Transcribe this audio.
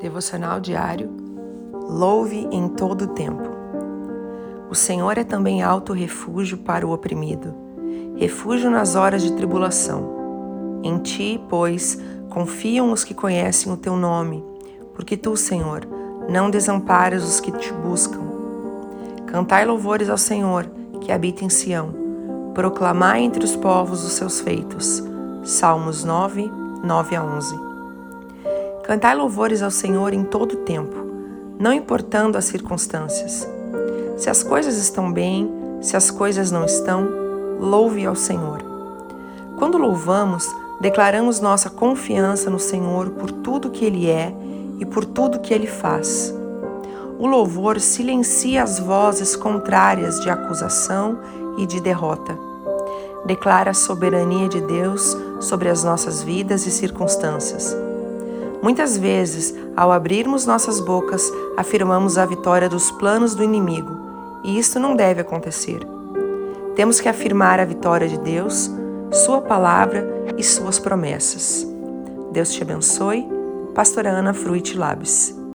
Devocional diário. Louve em todo tempo. O Senhor é também alto refúgio para o oprimido, refúgio nas horas de tribulação. Em ti, pois, confiam os que conhecem o teu nome, porque tu, Senhor, não desamparas os que te buscam. Cantai louvores ao Senhor, que habita em Sião. Proclamai entre os povos os seus feitos. Salmos 9, 9 a 11. Cantai louvores ao Senhor em todo o tempo, não importando as circunstâncias. Se as coisas estão bem, se as coisas não estão, louve ao Senhor. Quando louvamos, declaramos nossa confiança no Senhor por tudo que Ele é e por tudo que Ele faz. O louvor silencia as vozes contrárias de acusação e de derrota. Declara a soberania de Deus sobre as nossas vidas e circunstâncias Muitas vezes, ao abrirmos nossas bocas, afirmamos a vitória dos planos do inimigo, e isto não deve acontecer. Temos que afirmar a vitória de Deus, Sua palavra e Suas promessas. Deus te abençoe. Pastora Ana Fruit Labs.